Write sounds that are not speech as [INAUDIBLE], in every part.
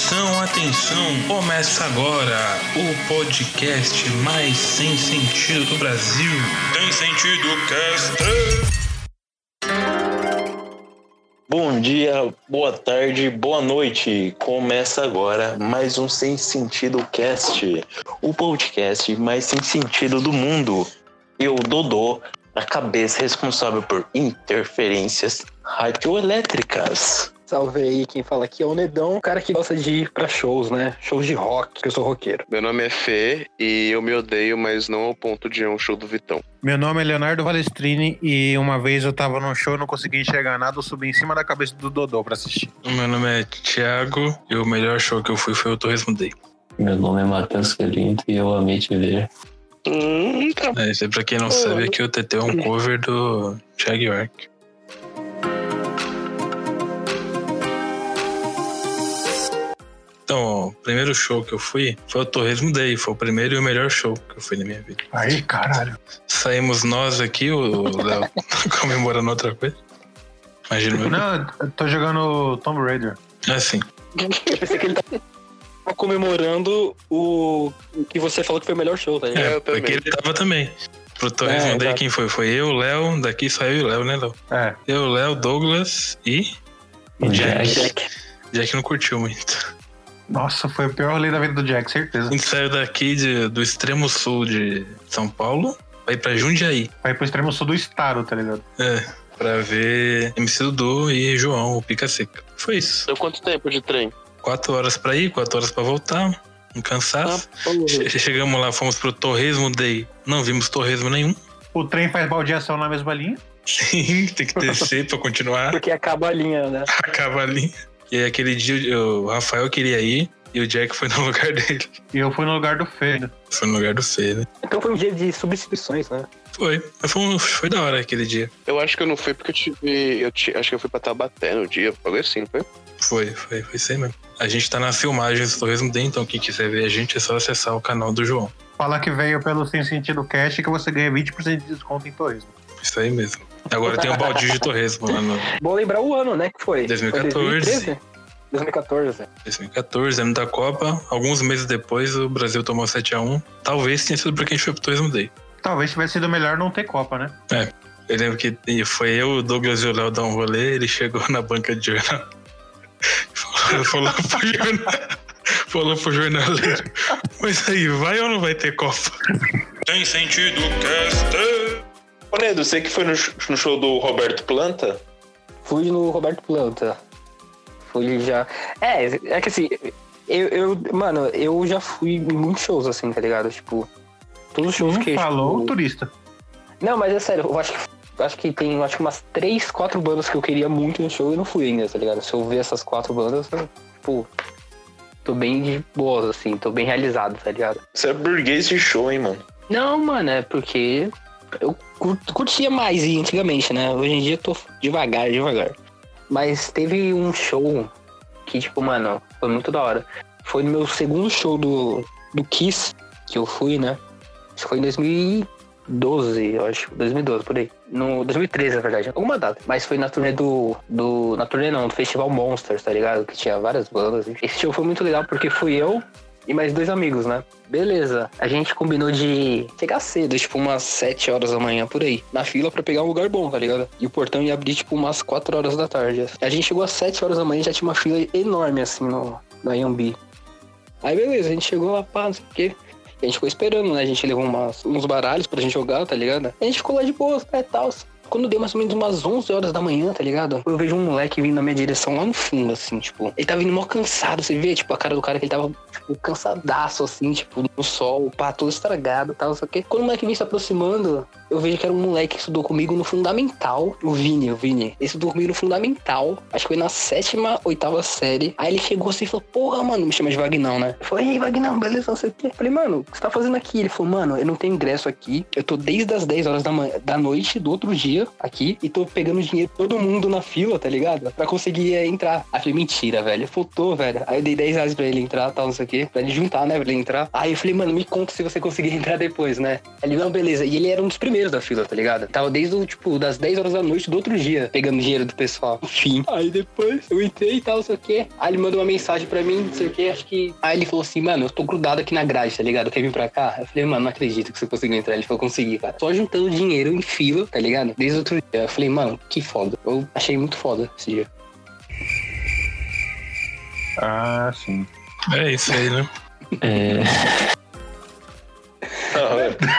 Atenção, atenção! Começa agora o podcast mais sem sentido do Brasil. Tem sentido cast. Bom dia, boa tarde, boa noite. Começa agora mais um Sem Sentido Cast, o podcast mais sem sentido do mundo. Eu, Dodô, a cabeça responsável por interferências radioelétricas. Salve aí, quem fala aqui é o Nedão, um cara que gosta de ir pra shows, né? Shows de rock, que eu sou roqueiro. Meu nome é Fê e eu me odeio, mas não ao ponto de ir a um show do Vitão. Meu nome é Leonardo Valestrini e uma vez eu tava num show, não consegui enxergar nada, eu subi em cima da cabeça do Dodô pra assistir. Meu nome é Thiago e o melhor show que eu fui foi o Torresmo Day. Meu nome é Matheus Galindo e eu amei te ver. Hum, tá. É, isso aí, pra quem não sabe, aqui o TT é um cover do Thiago York. Então, o primeiro show que eu fui foi o Torresmo Day. Foi o primeiro e o melhor show que eu fui na minha vida. Aí, caralho. Saímos nós aqui, o Léo [LAUGHS] tá comemorando outra coisa. Imagina meu. Não, eu tô jogando Tomb Raider. É assim. Eu pensei que ele tava comemorando o, que você falou que foi o melhor show, tá ligado? É, porque ele tava também. Pro Torresmo É, Day, quem foi? Foi eu, Léo, daqui só eu e o Léo, né, Léo? É. Eu, Léo, Douglas e. O Jack. Jack. Jack não curtiu muito. Nossa, foi o pior rolê da vida do Jack, certeza. A gente saiu daqui de- do extremo sul de São Paulo pra ir pra Jundiaí. Vai pro extremo sul do estado, tá ligado? É, pra ver MC Dudu e João, o Pica Seca. Foi isso. Deu quanto tempo de trem? Quatro horas pra ir, quatro horas pra voltar. Um cansaço. Che- Chegamos lá, fomos pro Torresmo Day. Não vimos torresmo nenhum. O trem faz baldeação na mesma linha. [LAUGHS] Sim, tem que [LAUGHS] descer pra continuar. Porque acaba a linha, né? [LAUGHS] Acaba ali. E aí, aquele dia o Rafael queria ir e o Jack foi [LAUGHS] no lugar dele. E eu fui no lugar do Fê. né? Foi no lugar do Fê, né? Então foi um dia de substituições, né? Foi. Mas foi, um- foi da hora aquele dia. Eu acho que eu não fui porque eu tive. Eu acho que eu fui pra Tabaté no dia, algo assim, não foi? Foi, foi, foi isso aí mesmo. A gente tá na filmagem do Torresmo Day, então quem quiser ver a gente é só acessar o canal do João. Falar que veio pelo Sem Sentido Cash que você ganha 20% de desconto em turismo. Isso aí mesmo. Agora tem o baldinho de Torresmo lá no Bom lembrar o ano, né? Que foi? 2014. Foi 2013? 2014. 2014, ano da Copa. Alguns meses depois o Brasil tomou 7x1. Talvez tenha sido porque a gente foi pro Torresmo Day. Talvez tivesse sido melhor não ter Copa, né? Eu lembro que foi eu, o Douglas e o Léo dar um rolê, ele chegou na banca de jornal. Falou, falou pro jornal. Falou pro jornaleiro. Mas aí, vai ou não vai ter Copa? Tem sentido, cast. Ô, Nedo, você que foi no, no show do Roberto Planta? Fui no Roberto Planta. Fui já. É, é que assim, eu, eu- mano, eu já fui em muitos shows, assim, tá ligado? Tipo, todos os shows Um que. falou tipo, turista. Não, mas é sério, eu acho que, eu acho que tem acho que umas três, quatro bandas que eu queria muito no show e não fui ainda, tá ligado? Se eu ver essas quatro bandas, eu, tipo, tô bem de boas, assim, tô bem realizado, tá ligado? Você é burguês de show, hein, mano? Não, mano, é porque eu cur- curtia mais antigamente, né? Hoje em dia eu tô devagar, devagar. Mas teve um show que, tipo, mano, foi muito da hora. Foi no meu segundo show do, do Kiss que eu fui, né? Que foi em 2012, eu acho. 2012, por aí. No 2013, na verdade. Alguma data. Mas foi na turnê do. do na turnê não, do Festival Monsters, tá ligado? Que tinha várias bandas. Esse show foi muito legal porque fui eu e mais dois amigos, né? Beleza. A gente combinou de chegar cedo, tipo umas 7 horas da manhã por aí, na fila pra pegar um lugar bom, tá ligado? E o portão ia abrir tipo umas 4 horas da tarde. A gente chegou às 7 horas da manhã e já tinha uma fila enorme assim no, no Ayambi. Aí beleza, a gente chegou lá, pá, não sei o quê. A gente ficou esperando, né? A gente levou umas, uns baralhos pra gente jogar, tá ligado? A gente ficou lá de boa, é tal. Quando deu mais ou menos umas 11 horas da manhã, tá ligado? Eu vejo um moleque vindo na minha direção lá no fundo, assim, tipo. Ele tava vindo mó cansado, você vê, tipo, a cara do cara que ele tava, tipo, cansadaço, assim, tipo, no sol, pá, todo estragado e tal, só que. Quando o moleque vem se aproximando, eu vejo que era um moleque que estudou comigo no Fundamental, o Vini, o Vini. Ele estudou comigo no Fundamental, acho que foi na sétima, oitava série. Aí ele chegou assim e falou, porra, mano, me chama de Vagnão, né? Eu falei, ei, Vagnão, beleza, não sei o quê. Falei, mano, o que você tá fazendo aqui? Ele falou, mano, eu não tenho ingresso aqui, eu tô desde as 10 horas da, manhã, da noite do outro dia aqui e tô pegando dinheiro todo mundo na fila, tá ligado? Pra conseguir é, entrar. Aí eu falei, mentira, velho. Faltou, velho. Aí eu dei 10 reais pra ele entrar, tal, não sei o quê, pra ele juntar, né, pra ele entrar. Aí eu falei, mano, me conta se você conseguir [LAUGHS] entrar depois, né? Aí Ele, não, beleza. E ele era um dos primeiros primeiros da fila, tá ligado? Tava desde o, tipo, das 10 horas da noite do outro dia, pegando dinheiro do pessoal. [LAUGHS] Enfim. Aí depois eu entrei e tal, não sei o quê. Aí ele mandou uma mensagem pra mim, não sei o quê, acho que. Aí ele falou assim, mano, eu tô grudado aqui na grade, tá ligado? Quer vir pra cá? Eu falei, mano, não acredito que você conseguiu entrar. Ele falou, consegui, cara. Só juntando dinheiro em fila, tá ligado? Desde o outro dia. Eu falei, mano, que foda. Eu achei muito foda esse dia. Ah, sim. É isso aí, né? É, [LAUGHS]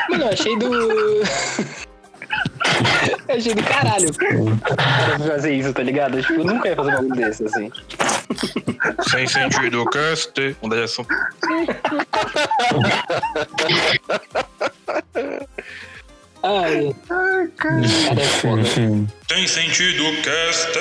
Mano, eu achei do. Eu achei do caralho. [LAUGHS] Cara, fazer isso, tá ligado? Tipo, eu nunca ia fazer um bagulho desse, assim. Sem sentido, cast. Mudar de assunto. [LAUGHS] Ai, cara é foda. Tem sentido, cast.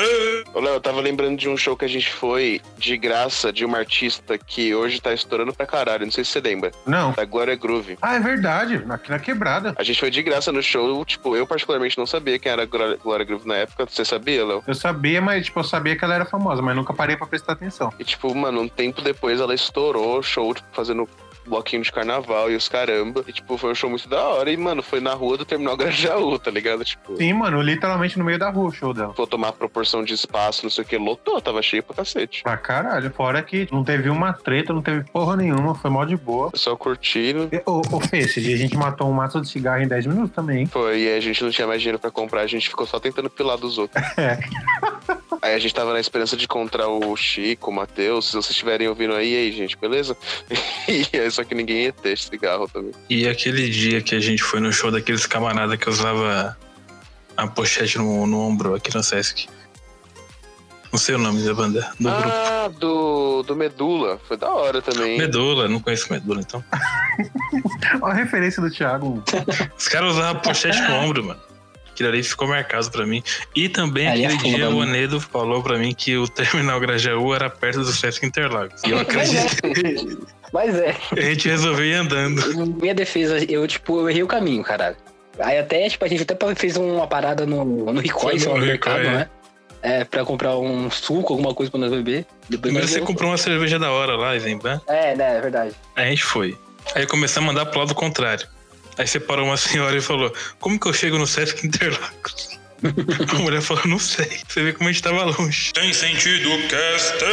Ô, Léo, eu tava lembrando de um show que a gente foi de graça de uma artista que hoje tá estourando pra caralho. Não sei se você lembra. Não. Da Glória Groove. Ah, é verdade. Aqui na quebrada. A gente foi de graça no show, tipo, eu particularmente não sabia quem era a Glória Groove na época. Você sabia, Léo? Eu sabia, mas, tipo, eu sabia que ela era famosa, mas nunca parei pra prestar atenção. E, tipo, mano, um tempo depois ela estourou o show, tipo, fazendo bloquinho de carnaval e os caramba. E, tipo, foi um show muito da hora. E, mano, foi na rua do Terminal [LAUGHS] Grajaú, tá ligado? Tipo, Sim, mano, literalmente no meio da rua o show dela. for tomar proporção de espaço, não sei o que, lotou, tava cheio pra cacete. Pra caralho. Fora que não teve uma treta, não teve porra nenhuma, foi mó de boa. Só curtindo. E, Ô, ô Fê, esse dia a gente matou um maço de cigarro em 10 minutos também, hein? Foi, e a gente não tinha mais dinheiro pra comprar, a gente ficou só tentando pilar dos outros. É. [LAUGHS] [LAUGHS] Aí a gente tava na esperança de encontrar o Chico, o Matheus. Se vocês estiverem ouvindo aí, e aí, gente, beleza? [LAUGHS] E aí, só que ninguém ia ter cigarro também. E aquele dia que a gente foi no show daqueles camarada que usava a pochete no, no ombro aqui no Sesc. Não sei o nome da banda, do grupo. ah, do, do Medula. Foi da hora também. Medula, não conheço Medula, então. [LAUGHS] Olha a referência do Thiago. Os caras usavam pochete no ombro, mano. Aquilo ali ficou marcado pra mim. E também Aí é aquele foda, dia o mano. Onedo falou pra mim que o Terminal Grajaú era perto do Sesc Interlagos. E eu [LAUGHS] acreditei. Mas é. a gente resolveu ir andando. Minha defesa, eu, tipo, eu errei o caminho, caralho. Aí até, tipo, a gente até fez uma parada no, no Ricói, no mercado, é. né? É, pra comprar um suco, alguma coisa pra nós beber. Depois nós você voltamos. comprou uma cerveja da hora lá, Zemban. É, né, é verdade. Aí a gente foi. Aí começamos a andar pro lado contrário. Aí separou uma senhora e falou: Como que eu chego no Sesc Interlagos? a mulher falou: Não sei. Você vê como a gente tava longe. Tem sentido, cast.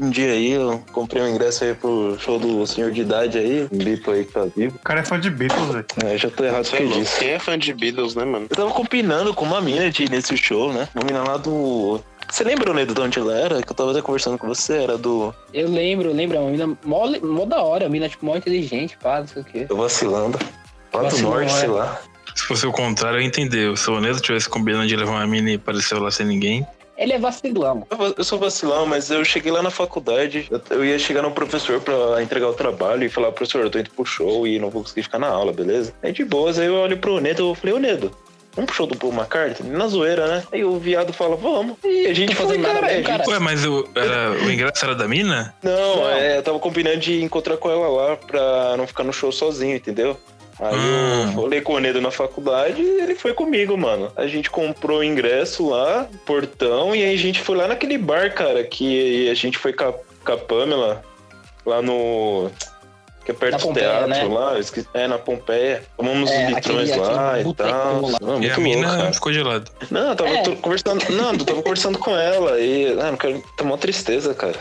Um dia aí eu comprei um ingresso aí pro show do senhor de idade aí, um bipo aí que tá vivo. O cara é fã de Beatles, velho. É, já tô errado Você é disso. Quem é fã de Beatles, né, mano? Eu tava combinando com uma mina de ir nesse show, né? Uma mina lá do. Você lembra, Nedo, de onde ela era? Que eu tava até conversando com você, era do. Eu lembro, lembro, é uma mina mó, mó da hora, uma mina, tipo, mó inteligente, pá, não sei o quê. Eu vacilando. Lá do norte, sei lá. Se fosse o contrário, eu entendi. Se o Onedo tivesse combinando de levar uma mina e apareceu lá sem ninguém. Ele é vacilão. Eu sou vacilão, mas eu cheguei lá na faculdade. eu- Eu ia chegar no professor pra entregar o trabalho e falar, professor, eu tô indo pro show e não vou conseguir ficar na aula, beleza? Aí de boas, aí eu olho pro Nedo e falei, ô Nedo, vamos pro show do Paul McCartney? Na zoeira, né? Aí o viado fala, vamos. E a gente fazendo nada cara. mesmo, a gente- cara. Ué, mas o, era, o ingresso era da mina? Não, Não. é, eu tava combinando de encontrar com ela lá pra não ficar no show sozinho, entendeu? Aí Ah. eu falei com o Nedo na faculdade e ele foi comigo, mano. A gente comprou o ingresso lá, portão, e aí a gente foi lá naquele bar, cara, que a gente foi com a, com a Pamela, lá no. Que é perto Na do Pompeia, teatro né? lá, esqueci- é, na Pompeia. Tomamos É, os litrões aquele- lá aquele e tal. lá. Não, e a muito louco, mina cara. ficou de lado. Não, eu tava É. conversando. Não, eu tava conversando com ela e. Ah, não quero. Tá mó tristeza, cara.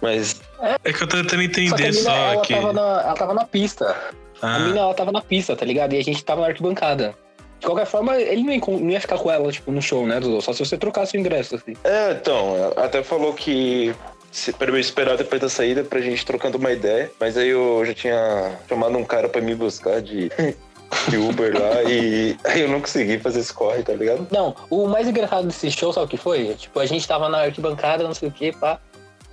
Mas. É que eu tô tentando Só que a entender mina, só, ela, que. tava na, ela tava na pista. A Ah, mina, ela tava na pista, tá ligado? E a gente tava na arquibancada. De qualquer forma, ele não ia, ficar com ela, tipo, no show, né, Dudu? Só se você trocasse o ingresso, assim. É, então, até falou que se, pra eu esperar depois da saída pra gente trocando uma ideia. Mas aí eu já tinha chamado um cara pra me buscar de, [LAUGHS] de Uber lá e aí eu não consegui fazer esse corre, tá ligado? Não, o mais engraçado desse show, sabe o que foi? Tipo, a gente tava na arquibancada, não sei o que, pá.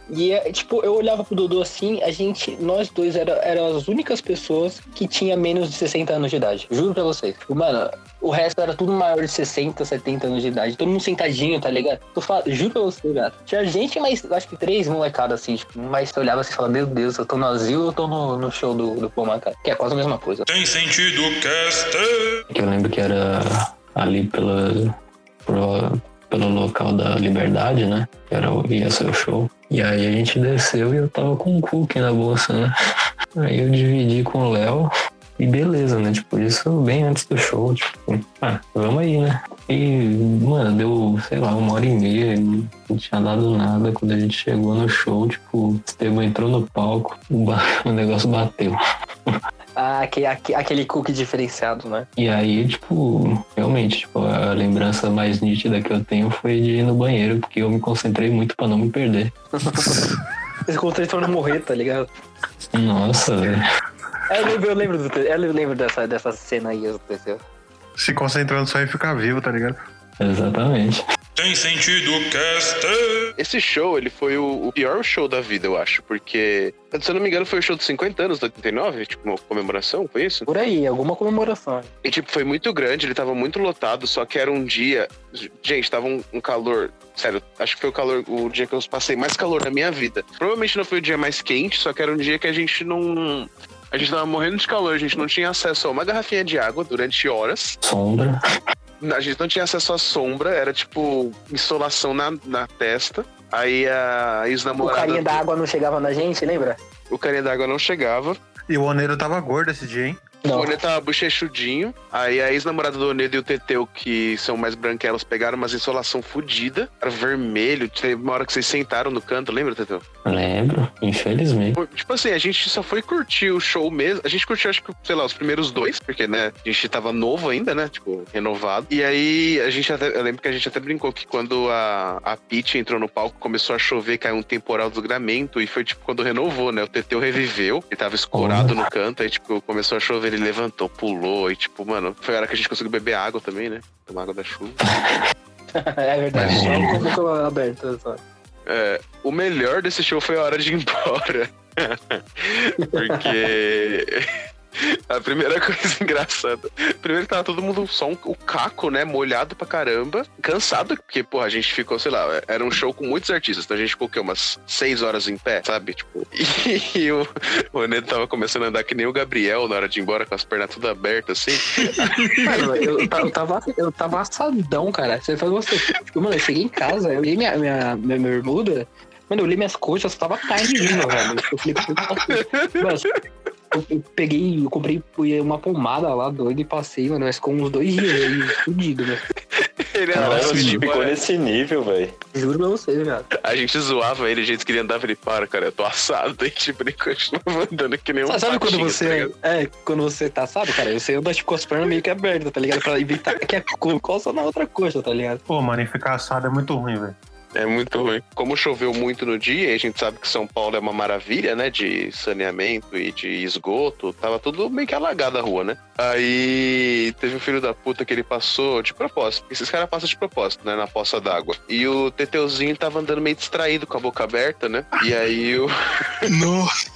E, é, tipo, eu olhava pro Dodô assim, a gente, nós dois era, eram as únicas pessoas que tinha menos de 60 anos de idade. Juro pra vocês. Tipo, mano, o resto era tudo maior de 60, 70 anos de idade. Todo mundo sentadinho, tá ligado? Tô falando, juro pra você, gato. Tinha gente, mas acho que três molecadas assim, tipo, mas você olhava assim e falava, meu Deus, eu tô no asilo ou eu tô no, no show do, do Paul McCartney? Que é quase a mesma coisa. Tem sentido, cast. que eu lembro que era ali pela, pro- pelo local da Liberdade, né? Era, ia ser o show. E aí a gente desceu e eu tava com um cookie na bolsa, né? [LAUGHS] Aí eu dividi com o Léo E beleza, né? Tipo, isso bem antes do show, tipo, ah, vamos aí, né? E, mano, deu, sei lá, uma hora e meia e não tinha dado nada. Quando a gente chegou no show, tipo, o Esteban entrou no palco, o, [LAUGHS] negócio bateu. Ah, aquele, aque- aquele cookie diferenciado, né? E aí, tipo, realmente, tipo, a lembrança mais nítida que eu tenho foi de ir no banheiro, porque eu me concentrei muito pra não me perder. [LAUGHS] Esse controle pra não morrer, tá ligado? Nossa, velho. É, Eu lembro, eu lembro, do, eu lembro dessa, dessa cena aí que aconteceu. Se concentrando só em ficar vivo, tá ligado? Exatamente. Tem sentido cast. Esse show, ele foi o, o pior show da vida, eu acho. Porque, se eu não me engano, foi o show dos 50 anos do 89, tipo, uma comemoração, foi isso? Por aí, alguma comemoração. E, tipo, foi muito grande, ele tava muito lotado, só que era um dia. Gente, tava um, um calor. Sério, acho que foi o calor, o dia que eu passei mais calor na minha vida. Provavelmente não foi o dia mais quente, só que era um dia que a gente não. A gente tava morrendo de calor, a gente não tinha acesso a uma garrafinha de água durante horas. Sombra. A gente não tinha acesso à sombra, era tipo insolação na, na testa. Aí a O ex-namorada. carinha da água não chegava na gente, lembra? O carinha da água não chegava. E o Oneiro tava gordo esse dia, hein? O Onedo tava bochechudinho. Aí a ex-namorada do Onedo e o Teteu, que são mais branquelas, pegaram umas insolação fodida. Era vermelho. Teve uma hora que vocês sentaram no canto, lembra, Teteu? Lembro, infelizmente. Tipo assim, a gente só foi curtir o show mesmo. A gente curtiu, acho que, sei lá, os primeiros dois, porque, né, a gente tava novo ainda, né? Tipo, renovado. E aí, a gente até. Eu lembro que a gente até brincou que quando a, a Peach entrou no palco, começou a chover, caiu um temporal do gramento. E foi, tipo, quando renovou, né? O Teteu reviveu, ele tava escorado no canto. Aí, tipo, começou a chover, ele levantou, pulou. E, tipo, mano, foi a hora que a gente conseguiu beber água também, né? Tomar água da chuva. [LAUGHS] é verdade, É. só com a boca aberta. Só. É, o melhor desse show foi a hora de ir embora. [LAUGHS] Porque. [LAUGHS] A primeira coisa [LAUGHS] engraçada. Primeiro que tava todo mundo só um, o caco, né? Molhado pra caramba. Cansado, porque, porra, a gente ficou, sei lá, era um show com muitos artistas. Então a gente ficou o quê? Umas seis horas em pé, sabe? Tipo. [LAUGHS] E, o, o Neto tava começando a andar que nem o Gabriel na hora de ir embora, com as pernas tudo abertas, assim. Mano, eu, eu tava, eu tava assadão, cara. Você faz você. Tipo, mano, eu cheguei em casa, eu olhei minha, minha, minha bermuda. Mano, eu olhei minhas coxas, tava viva, velho. Eu falei, "Puta, mano, eu, eu peguei, eu comprei uma pomada lá, doido, e passei, mano, mas ficou uns dois dias aí, fudido, velho. Ele andava você de ficou embora. nesse nível, velho. Juro pra você, velho. A gente zoava ele, o jeito que ele andava, ele para, cara, eu tô assado. E tipo, ele continuava andando que nem um Sabe, sabe quando patinho, tá você. ligado? é, quando você tá, sabe, cara? Você anda tipo com as pernas meio que abertas, tá ligado? Pra evitar que a [LAUGHS] co- coça na outra coxa, tá ligado? Pô, mano, e ficar assado é muito ruim, velho. É muito ruim. Como choveu muito no dia, e a gente sabe que São Paulo é uma maravilha, né? De saneamento e de esgoto. Tava tudo meio que alagado a rua, né? Aí teve um filho da puta que ele passou de propósito. Esses caras passam de propósito, né? Na poça d'água. E o Teteuzinho tava andando meio distraído com a boca aberta, né? E aí o, Nossa.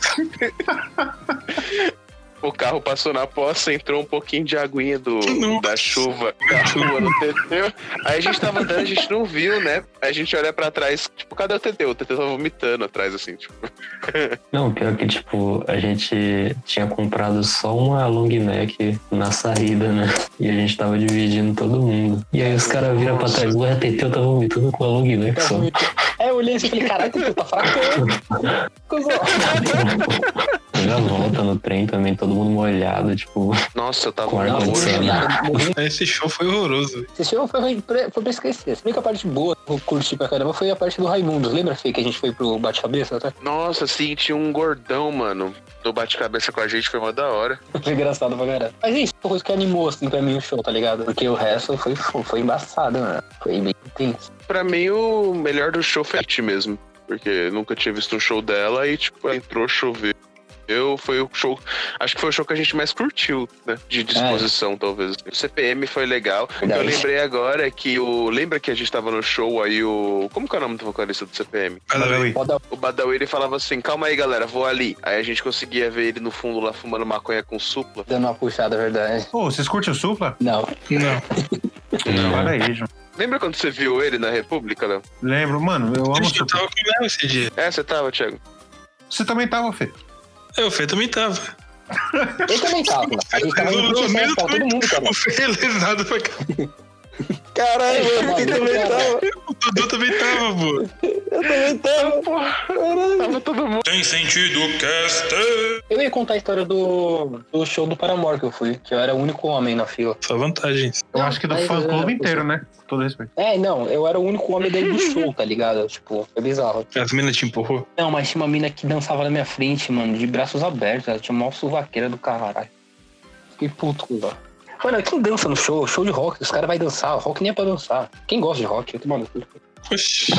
[LAUGHS] o carro passou na poça, entrou um pouquinho de aguinha do, Nossa. da chuva da rua no Teteu. Aí a gente tava andando, a gente não viu, né? Aí a gente olha pra trás, tipo, cadê o Teteu? O Teteu tava vomitando atrás, assim, tipo. [LAUGHS] Não, pior que, tipo, a gente tinha comprado só uma long neck na saída, né? E a gente tava dividindo todo mundo. E aí os caras viram pra trás, ué, Teteu tá vomitando com a long neck só. É, eu olhei assim e falei, caralho, tu tá fracando. [LAUGHS] Cuzão. [LAUGHS] Teve a volta no trem também, todo mundo molhado, tipo, Nossa, eu tava. Morri Esse show foi horroroso. Esse show foi, foi, foi pra esquecer. A única parte boa que eu curti pra caramba foi a parte do Raimundos. Lembra, Fê, que a gente foi pro bate-cabeça, tá? Nossa, sim, tinha um gordão, mano. Do bate-cabeça com a gente, foi uma da hora. [LAUGHS] Foi engraçado pra caramba. Mas é isso, foi coisa que animou, assim, pra mim o show, tá ligado? Porque o resto foi, foi embaçado, mano. Foi bem intenso. Pra mim, o melhor do show foi a mesmo. Porque nunca tinha visto um show dela e, tipo, entrou, choveu. Eu, foi o show. Acho que foi o show que a gente mais curtiu, né? De disposição, talvez. O CPM foi legal. Verdade. Eu lembrei agora que o. Lembra que a gente tava no show aí o. Como que é o nome do vocalista do CPM? Badawi. O Badawi ele falava assim: calma aí, galera, vou ali. Aí a gente conseguia ver ele no fundo lá fumando maconha com supla. dando uma puxada, é verdade. Pô, vocês curtem o Supla? Não. [LAUGHS] Não. Para aí, João. Lembra quando você viu ele na República, Léo? Lembro, mano, eu amo Supla. tava com o Léo esse dia. É, você tava, Thiago. Você também tava, Fê? É, o Fê também tava. Ele também tava. A gente tava Paulo, todo mundo tava. O Fê é lesado pra cá. Caralho, mano, quem também tava? O Dudu também tava, pô. Eu também tava. Tava todo mundo. Tem sentido cast. Eu ia contar a história do, do show do Paramore que eu fui, que eu era o único homem na fila. Só vantagens. Eu Não, acho que do fã clube inteiro, né? Com todo respeito. É, não, eu era o único homem dentro do show, tá ligado? Tipo, foi bizarro. As minas te empurrou. Não, mas tinha uma mina que dançava na minha frente, mano, de braços abertos. Ela tinha uma suvaqueira do caralho. Fiquei puto com ela. Mano, quem dança no show? Show de rock, os caras vão dançar. Rock nem é pra dançar. Quem gosta de rock? Eu tô maluco. Oxi.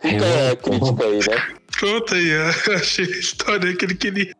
Fica a crítica aí, né? Conta aí, achei a história que ele queria.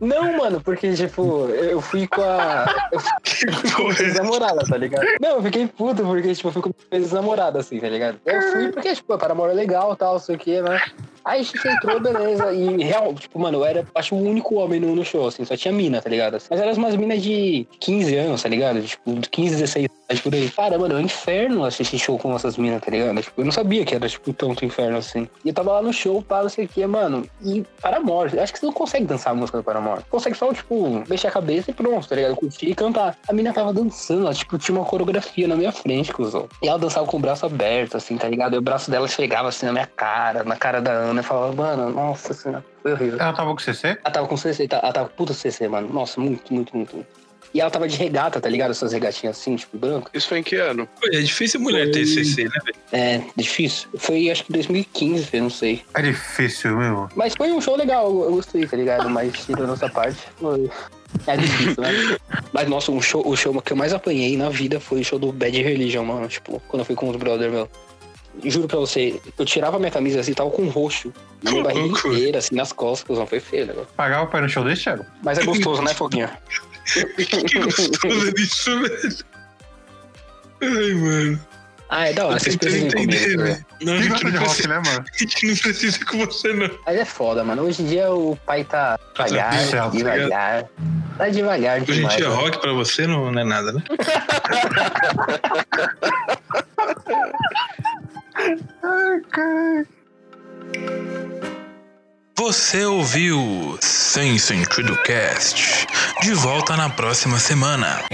Não, mano, porque, tipo, eu fui com a. Eu fui com a Porra, ex-namorada, tá ligado? Não, eu fiquei puto porque, tipo, eu fui com a ex-namorada, assim, tá ligado? Eu fui porque, tipo, para amor é legal e tal, não sei o que, né? Aí a gente entrou, beleza. E real, tipo, mano, eu era, acho, o único homem no, no show, assim, só tinha mina, tá ligado? Mas eram umas minas de 15 anos, tá ligado? Tipo, 15, 16 anos por aí. Cara, mano, é um inferno assistir show com essas minas, tá ligado? Tipo, eu não sabia que era, tipo, tanto inferno assim. E eu tava lá no show, pá, não sei o que, mano. E Paramore, acho que você não consegue dançar a música do Paramore. Consegue só, tipo, mexer a cabeça e pronto, tá ligado? Curtir e cantar. A mina tava dançando, ela, tipo, tinha uma coreografia na minha frente, cuzão. E ela dançava com o braço aberto, assim, tá ligado? E o braço dela chegava assim na minha cara, na cara da Ana, e falava, mano, nossa senhora, foi horrível. Ela tava com CC? Ela tava com CC, tá- ela tava com puta CC, mano. Nossa, muito, muito, muito. muito. E ela tava de regata, tá ligado? Essas regatinhas assim, tipo, branco. Isso foi em que ano? É difícil mulher ter CC, né, velho? É, difícil. Foi, acho que 2015, eu não sei. É difícil, meu. Mas foi um show legal, eu gostei, tá ligado? Mas tirando essa parte, foi... É difícil, né? Mas, nossa, um show, o show que eu mais apanhei na vida foi o show do Bad Religion, mano. Tipo, quando eu fui com os brother, meu. Juro pra você, eu tirava minha camisa assim, tava com roxo. Na minha barriga inteira, assim, nas costas, não foi feio, né? Pagava pra ir no show desse, Thiago? Mas é gostoso, né, Foguinha? Que gostoso disso, velho. Ai, mano. Ah, é da hora, vocês tentando precisam entender, tá velho. Não, a gente não, de rock, precisa, né, mano? [LAUGHS] a gente não precisa com você, não. Mas é foda, mano. Hoje em dia o pai tá devagar, Certo, devagar. Tá devagar Hoje em dia, né? rock pra você não, não é nada, né? [LAUGHS] Você ouviu Sem Sentido Cast. De volta na próxima semana.